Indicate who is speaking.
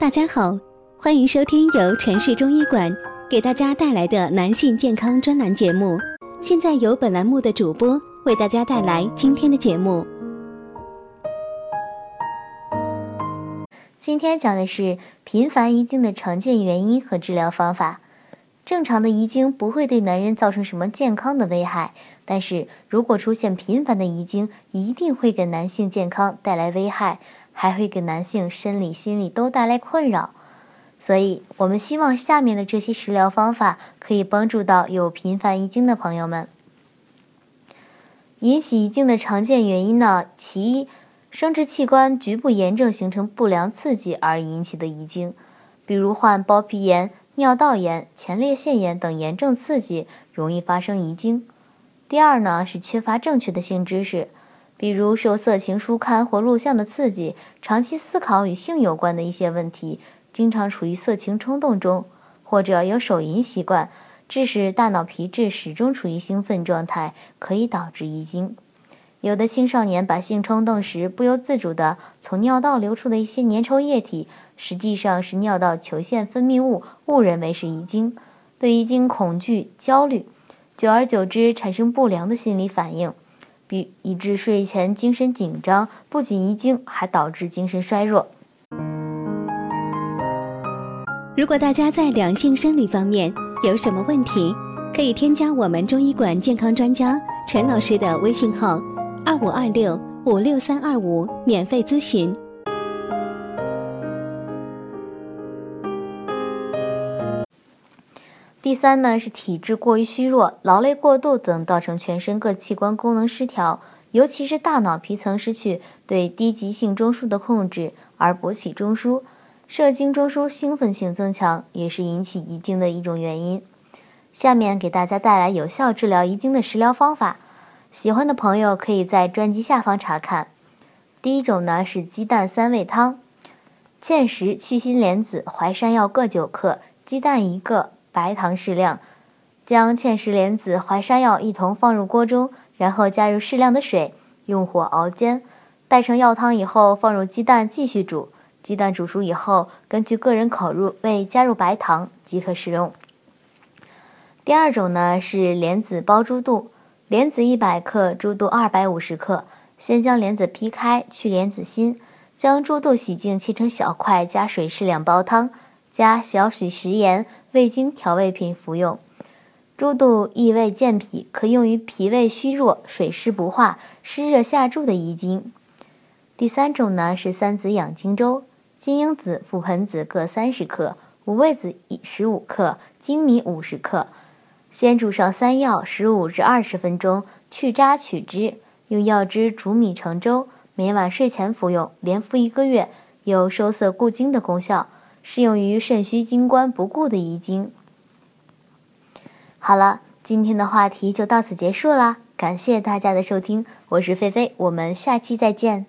Speaker 1: 大家好，欢迎收听由城市中医馆给大家带来的男性健康专栏节目。现在由本栏目的主播为大家带来今天的节目。
Speaker 2: 今天讲的是频繁遗精的常见原因和治疗方法。正常的遗精不会对男人造成什么健康的危害，但是如果出现频繁的遗精，一定会给男性健康带来危害，还会给男性生理、心理都带来困扰。所以，我们希望下面的这些食疗方法可以帮助到有频繁遗精的朋友们。引起遗精的常见原因呢，其一，生殖器官局部炎症形成不良刺激而引起的遗精，比如患包皮炎。尿道炎、前列腺炎等炎症刺激容易发生遗精。第二呢是缺乏正确的性知识，比如受色情书刊或录像的刺激，长期思考与性有关的一些问题，经常处于色情冲动中，或者有手淫习惯，致使大脑皮质始终处于兴奋状态，可以导致遗精。有的青少年把性冲动时不由自主地从尿道流出的一些粘稠液体。实际上是尿道球腺分泌物，误认为是遗精，对遗精恐惧、焦虑，久而久之产生不良的心理反应，比以致睡前精神紧张，不仅遗精，还导致精神衰弱。
Speaker 1: 如果大家在两性生理方面有什么问题，可以添加我们中医馆健康专家陈老师的微信号：二五二六五六三二五，免费咨询。
Speaker 2: 第三呢是体质过于虚弱、劳累过度等，造成全身各器官功能失调，尤其是大脑皮层失去对低级性中枢的控制，而勃起中枢、射精中枢兴奋性增强，也是引起遗精的一种原因。下面给大家带来有效治疗遗精的食疗方法，喜欢的朋友可以在专辑下方查看。第一种呢是鸡蛋三味汤，芡实、去心莲子、淮山药各九克，鸡蛋一个。白糖适量，将芡实莲子、淮山药一同放入锅中，然后加入适量的水，用火熬煎，待成药汤以后，放入鸡蛋继续煮。鸡蛋煮熟以后，根据个人口入味加入白糖即可食用。第二种呢是莲子煲猪肚，莲子一百克，猪肚二百五十克。先将莲子劈开，去莲子心，将猪肚洗净，切成小块，加水适量煲汤，加小许食盐。味精调味品服用，猪肚益胃健脾，可用于脾胃虚弱、水湿不化、湿热下注的遗精。第三种呢是三子养精粥，金樱子、覆盆子各三十克，五味子十五克，粳米五十克。先煮上三药十五至二十分钟，去渣取汁，用药汁煮米成粥，每晚睡前服用，连服一个月，有收涩固精的功效。适用于肾虚精关不固的遗精。好了，今天的话题就到此结束啦，感谢大家的收听，我是菲菲，我们下期再见。